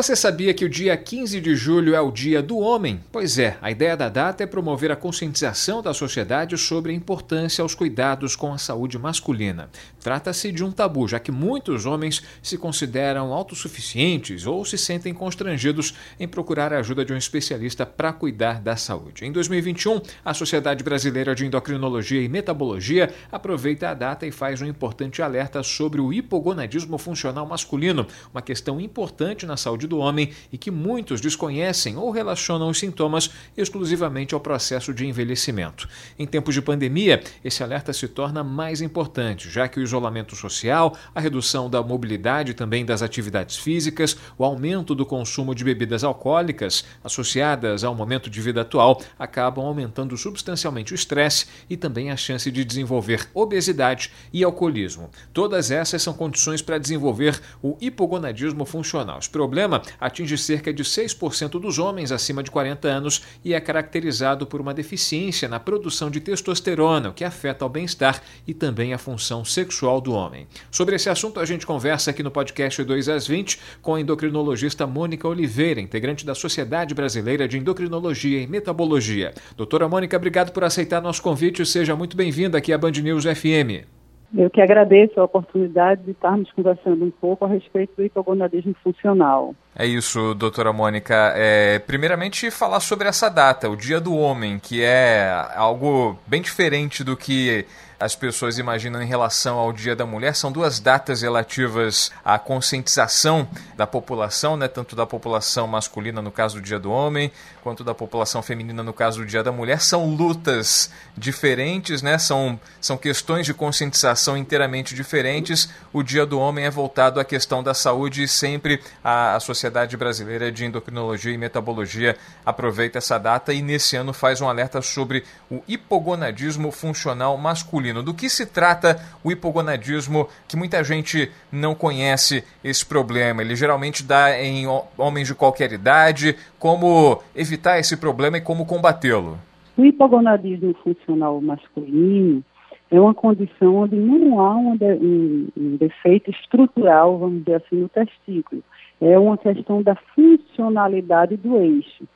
Você sabia que o dia 15 de julho é o Dia do Homem? Pois é, a ideia da data é promover a conscientização da sociedade sobre a importância aos cuidados com a saúde masculina. Trata-se de um tabu, já que muitos homens se consideram autossuficientes ou se sentem constrangidos em procurar a ajuda de um especialista para cuidar da saúde. Em 2021, a Sociedade Brasileira de Endocrinologia e Metabologia aproveita a data e faz um importante alerta sobre o hipogonadismo funcional masculino, uma questão importante na saúde do homem e que muitos desconhecem ou relacionam os sintomas exclusivamente ao processo de envelhecimento. Em tempos de pandemia, esse alerta se torna mais importante, já que o isolamento social, a redução da mobilidade e também das atividades físicas, o aumento do consumo de bebidas alcoólicas, associadas ao momento de vida atual, acabam aumentando substancialmente o estresse e também a chance de desenvolver obesidade e alcoolismo. Todas essas são condições para desenvolver o hipogonadismo funcional. Os problemas atinge cerca de 6% dos homens acima de 40 anos e é caracterizado por uma deficiência na produção de testosterona, o que afeta o bem-estar e também a função sexual do homem. Sobre esse assunto, a gente conversa aqui no podcast 2 às 20 com a endocrinologista Mônica Oliveira, integrante da Sociedade Brasileira de Endocrinologia e Metabologia. Doutora Mônica, obrigado por aceitar nosso convite. Seja muito bem-vinda aqui à Band News FM. Eu que agradeço a oportunidade de estarmos conversando um pouco a respeito do hipogonadismo funcional. É isso, doutora Mônica. É, primeiramente, falar sobre essa data, o Dia do Homem, que é algo bem diferente do que as pessoas imaginam em relação ao Dia da Mulher. São duas datas relativas à conscientização da população, né? tanto da população masculina, no caso do Dia do Homem, quanto da população feminina, no caso do Dia da Mulher. São lutas diferentes, né? são, são questões de conscientização inteiramente diferentes. O Dia do Homem é voltado à questão da saúde e sempre a, a Sociedade Brasileira de Endocrinologia e Metabologia aproveita essa data e nesse ano faz um alerta sobre o hipogonadismo funcional masculino Do que se trata o hipogonadismo que muita gente não conhece esse problema? Ele geralmente dá em homens de qualquer idade. Como evitar esse problema e como combatê-lo? O hipogonadismo funcional masculino é uma condição onde não há um, um, um defeito estrutural, vamos dizer assim, no testículo. É uma questão da funcionalidade do eixo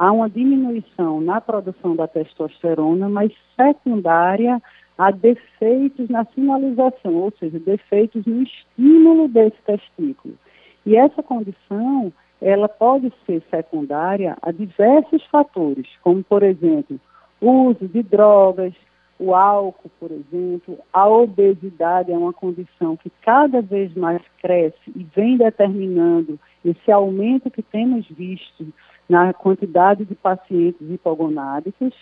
há uma diminuição na produção da testosterona, mas secundária há defeitos na sinalização, ou seja, defeitos no estímulo desse testículo. E essa condição, ela pode ser secundária a diversos fatores, como, por exemplo, o uso de drogas, o álcool, por exemplo, a obesidade é uma condição que cada vez mais cresce e vem determinando esse aumento que temos visto na quantidade de pacientes hipogonádicos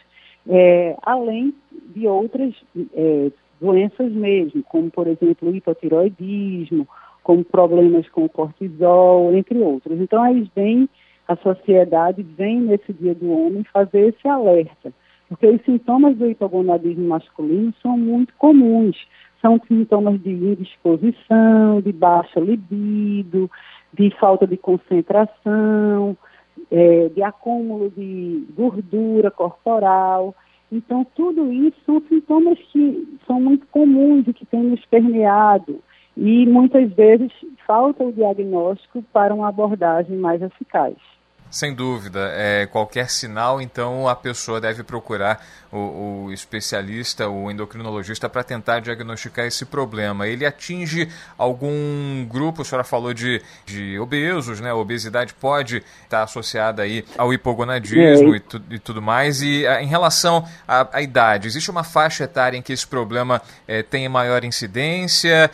é, além de outras é, doenças mesmo, como, por exemplo, hipotiroidismo, como problemas com cortisol, entre outros. Então, aí vem, a sociedade vem nesse Dia do Homem fazer esse alerta, porque os sintomas do hipogonadismo masculino são muito comuns. São sintomas de indisposição, de baixa libido, de falta de concentração, é, de acúmulo de gordura corporal. Então, tudo isso são sintomas que são muito comuns e que têm nos permeado. E muitas vezes falta o diagnóstico para uma abordagem mais eficaz. Sem dúvida. É, qualquer sinal, então, a pessoa deve procurar o, o especialista, o endocrinologista, para tentar diagnosticar esse problema. Ele atinge algum grupo, a senhora falou de, de obesos, né? A obesidade pode estar associada aí ao hipogonadismo e, tu, e, tudo mais. E a, em relação à, à, idade, existe uma faixa etária em que esse problema é, tem maior incidência?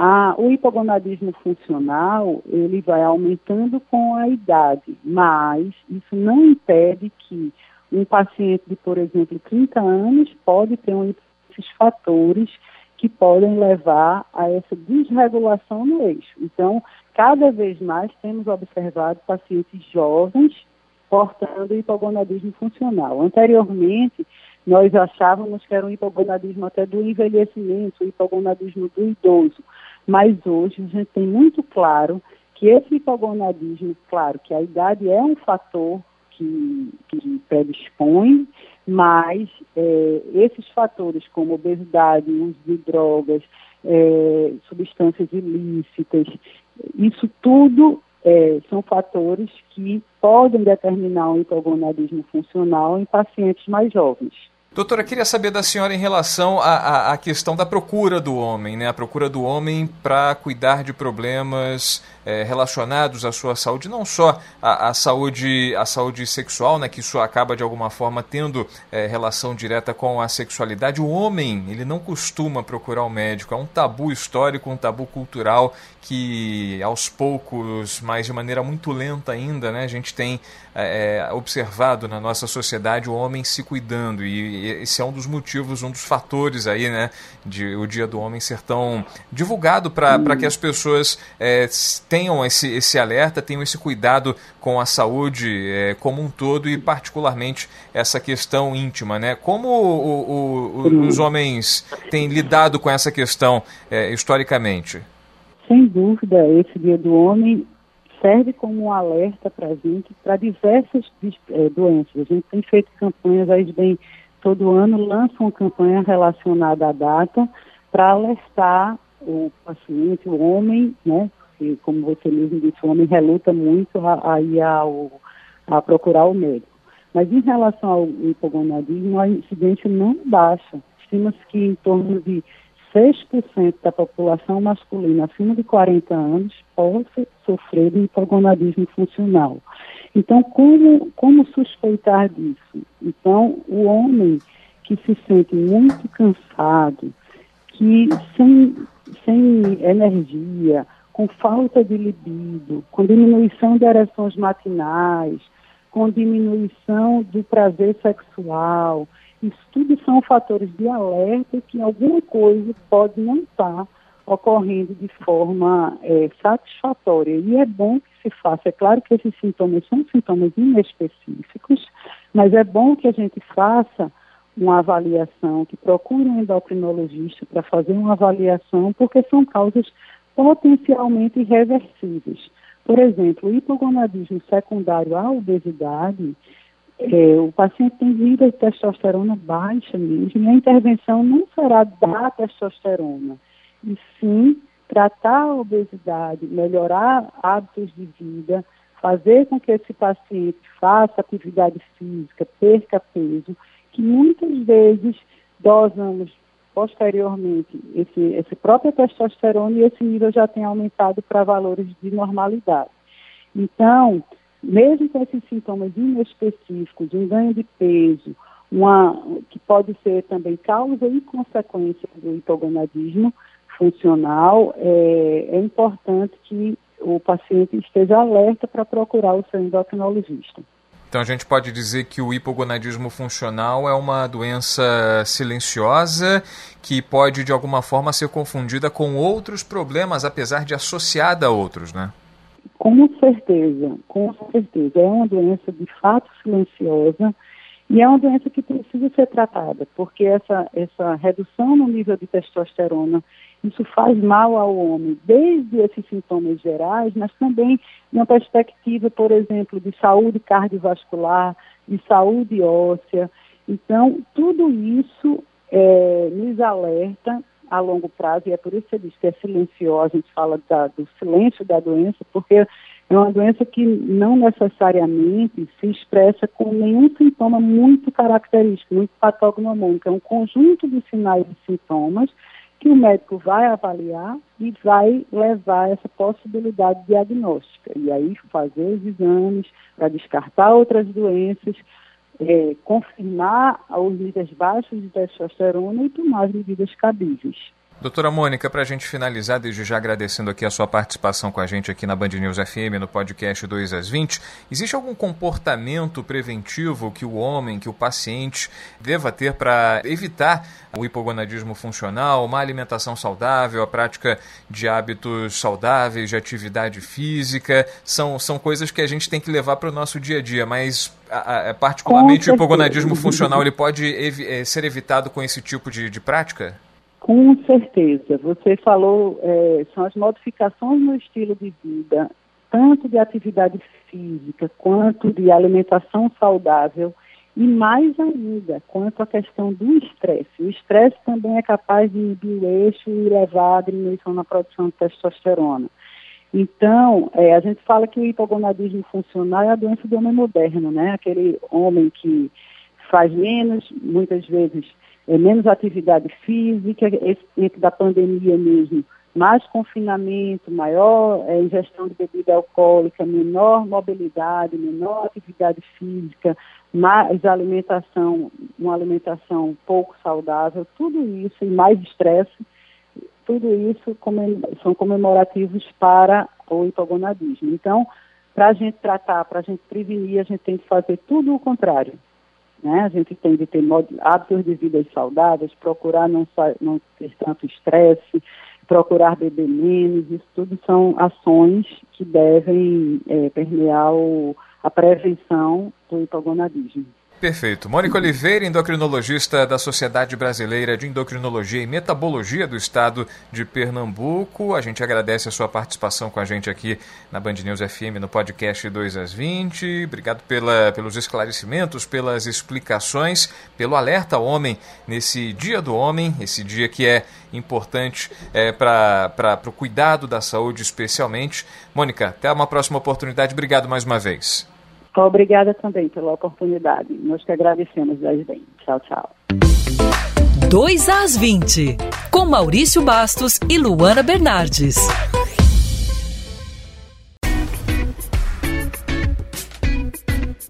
Ah, o hipogonadismo funcional, ele vai aumentando com a idade, mas isso não impede que um paciente de, por exemplo, 30 anos pode ter um, esses fatores que podem levar a essa desregulação no eixo. Então, cada vez mais temos observado pacientes jovens portando hipogonadismo funcional. Anteriormente, nós achávamos que era um hipogonadismo até do envelhecimento, o hipogonadismo do idoso. Mas hoje a gente tem muito claro que esse hipogonadismo, claro, que a idade é um fator que, que predispõe, mas é, esses fatores como obesidade, uso de drogas, é, substâncias ilícitas, isso tudo é, são fatores que podem determinar um hipogonadismo funcional em pacientes mais jovens. Doutora, queria saber da senhora em relação à, à, questão da procura do homem, né? A procura do homem para cuidar de problemas é, relacionados à sua saúde, não só a, saúde, a saúde sexual, né? Que isso acaba de alguma forma tendo é, relação direta com a sexualidade. O homem, ele não costuma procurar o médico. É um tabu histórico, um tabu cultural que aos poucos, mas de maneira muito lenta ainda, né? A gente tem é, é observado na nossa sociedade o homem se cuidando e esse é um dos motivos, um dos fatores aí, né, de o Dia do Homem ser tão divulgado para que as pessoas é, tenham esse, esse alerta, tenham esse cuidado com a saúde é, como um todo e particularmente essa questão íntima, né? Como o, o, o, os homens têm lidado com essa questão é, historicamente? Sem dúvida, esse Dia do Homem serve como um alerta para a gente para diversas é, doenças. A gente tem feito campanhas aí bem todo ano lança uma campanha relacionada à data para alertar o paciente, o homem, né? Porque, como você mesmo disse, o homem reluta muito a, a ir ao, a procurar o médico. Mas em relação ao hipogonadismo, a incidência não baixa. Estima-se que em torno de 6% da população masculina acima de 40 anos possa sofrer de hipogonadismo funcional. Então, como, como suspeitar disso? Então, o homem que se sente muito cansado, que sem, sem energia, com falta de libido, com diminuição de ereções matinais, com diminuição do prazer sexual, isso tudo são fatores de alerta que alguma coisa pode não estar ocorrendo de forma é, satisfatória. E é bom que se faça. É claro que esses sintomas são sintomas inespecíficos, mas é bom que a gente faça uma avaliação, que procure um endocrinologista para fazer uma avaliação, porque são causas potencialmente irreversíveis. Por exemplo, o hipogonadismo secundário à obesidade, é, o paciente tem vida de testosterona baixa mesmo, e a intervenção não será da testosterona, e sim tratar a obesidade, melhorar hábitos de vida, fazer com que esse paciente faça atividade física, perca peso, que muitas vezes dosamos posteriormente esse, esse próprio testosterona e esse nível já tem aumentado para valores de normalidade. Então, mesmo com esses sintomas inespecíficos, um ganho de peso, uma, que pode ser também causa e consequência do hipogonadismo, funcional, é, é importante que o paciente esteja alerta para procurar o seu endocrinologista. Então a gente pode dizer que o hipogonadismo funcional é uma doença silenciosa que pode de alguma forma ser confundida com outros problemas, apesar de associada a outros, né? Com certeza, com certeza. É uma doença de fato silenciosa e é uma doença que precisa ser tratada, porque essa, essa redução no nível de testosterona isso faz mal ao homem, desde esses sintomas gerais, mas também uma perspectiva, por exemplo, de saúde cardiovascular, de saúde óssea. Então, tudo isso é, nos alerta a longo prazo, e é por isso que você diz que é silenciosa, a gente fala da, do silêncio da doença, porque é uma doença que não necessariamente se expressa com nenhum sintoma muito característico, muito patognomônico, é um conjunto de sinais e sintomas que o médico vai avaliar e vai levar essa possibilidade diagnóstica. E aí fazer os exames para descartar outras doenças, é, confirmar os níveis baixos de testosterona e tomar as medidas cabíveis. Doutora Mônica, para a gente finalizar, desde já agradecendo aqui a sua participação com a gente aqui na Band News FM, no podcast 2 às 20, existe algum comportamento preventivo que o homem, que o paciente deva ter para evitar o hipogonadismo funcional, uma alimentação saudável, a prática de hábitos saudáveis, de atividade física? São, são coisas que a gente tem que levar para o nosso dia a dia, mas a, a, particularmente o hipogonadismo funcional ele pode evi eh, ser evitado com esse tipo de, de prática? Com certeza. Você falou, é, são as modificações no estilo de vida tanto de atividade física quanto de alimentação saudável e mais ainda quanto à questão do estresse. O estresse também é capaz de inibir o eixo e levar a diminuição na produção de testosterona. Então, é, a gente fala que o hipogonadismo funcional é a doença do homem moderno, né? Aquele homem que faz menos, muitas vezes, é, menos atividade física, esse da pandemia mesmo, mais confinamento, maior é, ingestão de bebida alcoólica, menor mobilidade, menor atividade física, mais alimentação, uma alimentação pouco saudável, tudo isso e mais estresse, tudo isso são comemorativos para o hipogonadismo. Então, para a gente tratar, para a gente prevenir, a gente tem que fazer tudo o contrário. Né? A gente tem de ter hábitos de vida saudáveis, procurar não, não ter tanto estresse, procurar beber menos, isso tudo são ações que devem é, permear o, a prevenção do hipogonadismo. Perfeito. Mônica Oliveira, endocrinologista da Sociedade Brasileira de Endocrinologia e Metabologia do Estado de Pernambuco. A gente agradece a sua participação com a gente aqui na Band News FM no podcast 2 às 20. Obrigado pela, pelos esclarecimentos, pelas explicações, pelo alerta ao homem nesse Dia do Homem, esse dia que é importante é, para o cuidado da saúde, especialmente. Mônica, até uma próxima oportunidade. Obrigado mais uma vez. Obrigada também pela oportunidade. Nós que agradecemos, bem. Tchau, tchau. 2 às 20, com Maurício Bastos e Luana Bernardes.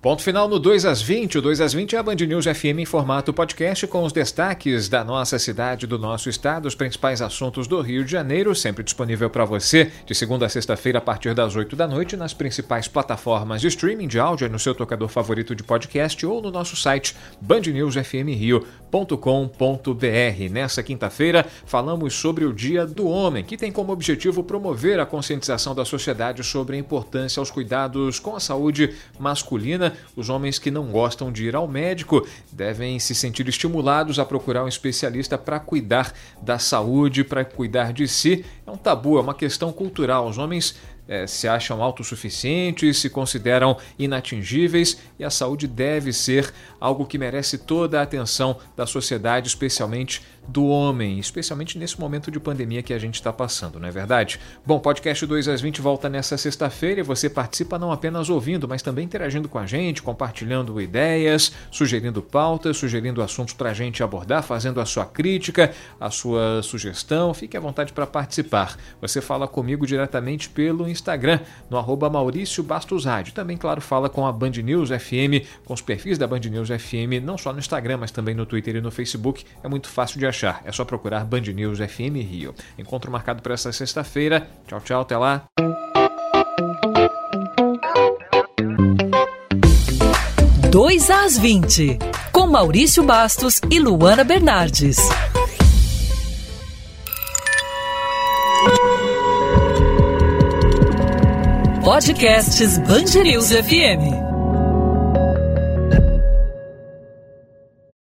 Ponto final no 2 às 20. O 2 às 20 é a Band News FM em formato podcast com os destaques da nossa cidade, do nosso estado, os principais assuntos do Rio de Janeiro, sempre disponível para você de segunda a sexta-feira a partir das 8 da noite nas principais plataformas de streaming de áudio, no seu tocador favorito de podcast ou no nosso site bandnewsfmrio.com.br. Nessa quinta-feira falamos sobre o Dia do Homem, que tem como objetivo promover a conscientização da sociedade sobre a importância aos cuidados com a saúde masculina os homens que não gostam de ir ao médico devem se sentir estimulados a procurar um especialista para cuidar da saúde, para cuidar de si. É um tabu, é uma questão cultural. Os homens é, se acham autossuficientes, se consideram inatingíveis e a saúde deve ser algo que merece toda a atenção da sociedade, especialmente do homem, especialmente nesse momento de pandemia que a gente está passando, não é verdade? Bom, podcast 2 às 20 volta nessa sexta-feira e você participa não apenas ouvindo, mas também interagindo com a gente, compartilhando ideias, sugerindo pautas, sugerindo assuntos para a gente abordar, fazendo a sua crítica, a sua sugestão. Fique à vontade para participar. Você fala comigo diretamente pelo Instagram, no arroba Maurício. Também, claro, fala com a Band News FM, com os perfis da Band News FM, não só no Instagram, mas também no Twitter e no Facebook. É muito fácil de achar achar. É só procurar Band News FM Rio. Encontro marcado para esta sexta-feira. Tchau, tchau, até lá. Dois às 20, com Maurício Bastos e Luana Bernardes. Podcasts News FM.